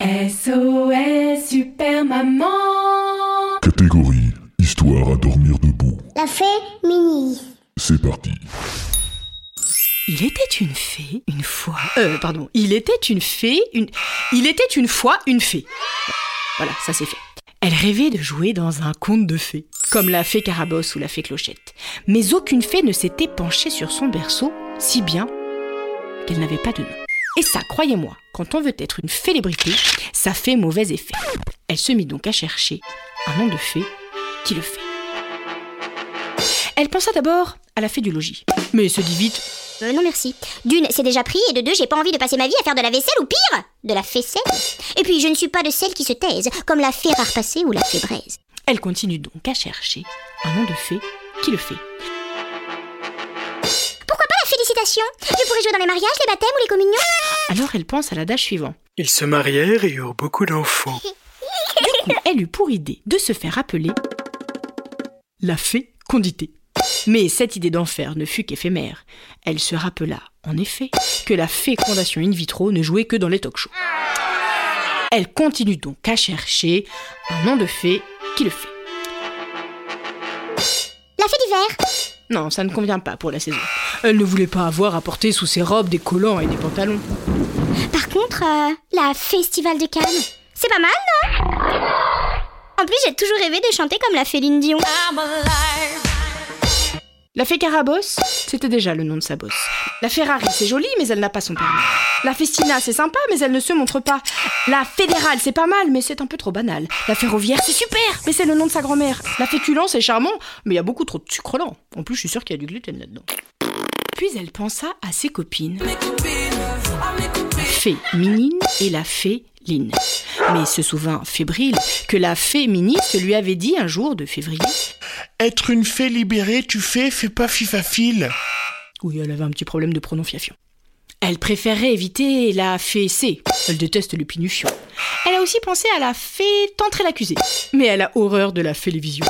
SOS Super Maman Catégorie Histoire à dormir debout. La fée mini. C'est parti. Il était une fée, une fois. Euh, pardon. Il était une fée, une. Il était une fois une fée. Voilà, ça c'est fait. Elle rêvait de jouer dans un conte de fées, comme la fée Carabosse ou la fée Clochette. Mais aucune fée ne s'était penchée sur son berceau, si bien qu'elle n'avait pas de nom. Et ça, croyez-moi, quand on veut être une célébrité, ça fait mauvais effet. Elle se mit donc à chercher un nom de fée qui le fait. Elle pensa d'abord à la fée du logis, mais se dit vite Euh, non merci. D'une, c'est déjà pris, et de deux, j'ai pas envie de passer ma vie à faire de la vaisselle ou pire, de la faisselle. Et puis, je ne suis pas de celles qui se taisent, comme la fée rare passée ou la fée braise. Elle continue donc à chercher un nom de fée qui le fait. Je pourrais jouer dans les mariages, les baptêmes ou les communions Alors elle pense à l'adage suivant. Ils se marièrent et eurent beaucoup d'enfants. Du coup, elle eut pour idée de se faire appeler la fée conditée. Mais cette idée d'enfer ne fut qu'éphémère. Elle se rappela, en effet, que la fécondation in vitro ne jouait que dans les talk shows. Elle continue donc à chercher un nom de fée qui le fait. La fée d'hiver Non, ça ne convient pas pour la saison. Elle ne voulait pas avoir à porter sous ses robes des collants et des pantalons. Par contre, euh, la festival de Cannes, c'est pas mal, non? En plus, j'ai toujours rêvé de chanter comme la Féline Dion. La fée Carabosse, c'était déjà le nom de sa bosse. La Ferrari, c'est joli, mais elle n'a pas son permis. La Festina, c'est sympa, mais elle ne se montre pas. La Fédérale, c'est pas mal, mais c'est un peu trop banal. La Ferroviaire, c'est super, mais c'est le nom de sa grand-mère. La Féculent, c'est charmant, mais il y a beaucoup trop de sucre lent. En plus, je suis sûre qu'il y a du gluten là-dedans. Puis elle pensa à ses copines. La fée Minine et la fée Line. Mais se souvint fébrile que la fée ministre lui avait dit un jour de février Être une fée libérée, tu fais, fais pas fifafile. Oui, elle avait un petit problème de prononciation. Elle préférait éviter la fée C. Elle déteste le pinufion. Elle a aussi pensé à la fée tentrer l'accusé. Mais elle a horreur de la félévision.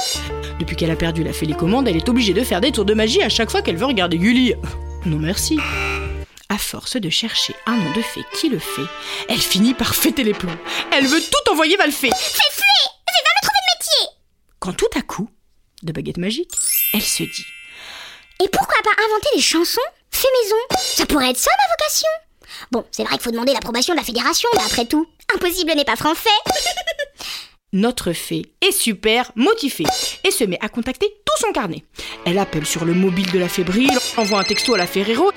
Depuis qu'elle a perdu la félécommande, elle est obligée de faire des tours de magie à chaque fois qu'elle veut regarder Gulli. Non merci. À force de chercher un nom de fée qui le fait, elle finit par fêter les plombs. Elle veut tout envoyer. Fais fuir Fais va me trouver de métier Quand tout à coup, de baguette magique, elle se dit Et pourquoi pas inventer des chansons fait maison? Ça pourrait être ça ma vocation Bon, c'est vrai qu'il faut demander l'approbation de la fédération, mais après tout, impossible n'est pas français Notre fée est super motivée et se met à contacter tout son carnet. Elle appelle sur le mobile de la fébrile, envoie un texto à la Ferrero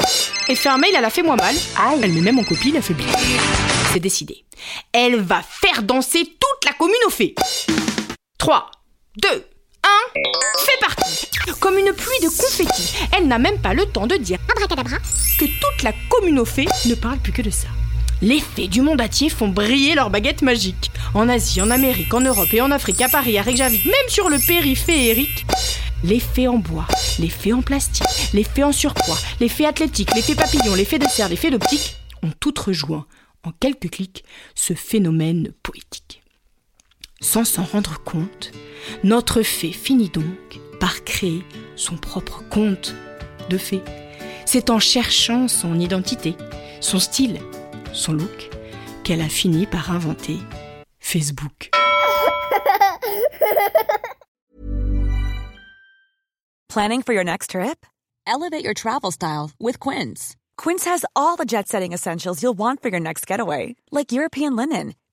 et fait un mail à la fée moi mal. Elle met même en copie la fébrile. C'est décidé. Elle va faire danser toute la commune aux fées. 3, 2, 1, c'est parti Comme une pluie de confettis, elle n'a même pas le temps de dire que toute la fées ne parle plus que de ça. Les fées du monde entier font briller leurs baguettes magiques. En Asie, en Amérique, en Europe et en Afrique, à Paris, à Reykjavik, même sur le périphérique. Les fées en bois, les fées en plastique, les fées en surpoids, les fées athlétiques, les fées papillons, les fées de serre, les fées d'optique ont toutes rejoint, en quelques clics, ce phénomène poétique. Sans s'en rendre compte, notre fée finit donc par créer son propre conte de fées. C'est en cherchant son identité, son style, son look, qu'elle a fini par inventer Facebook. Planning for your next trip? Elevate your travel style with Quince. Quince has all the jet setting essentials you'll want for your next getaway, like European linen,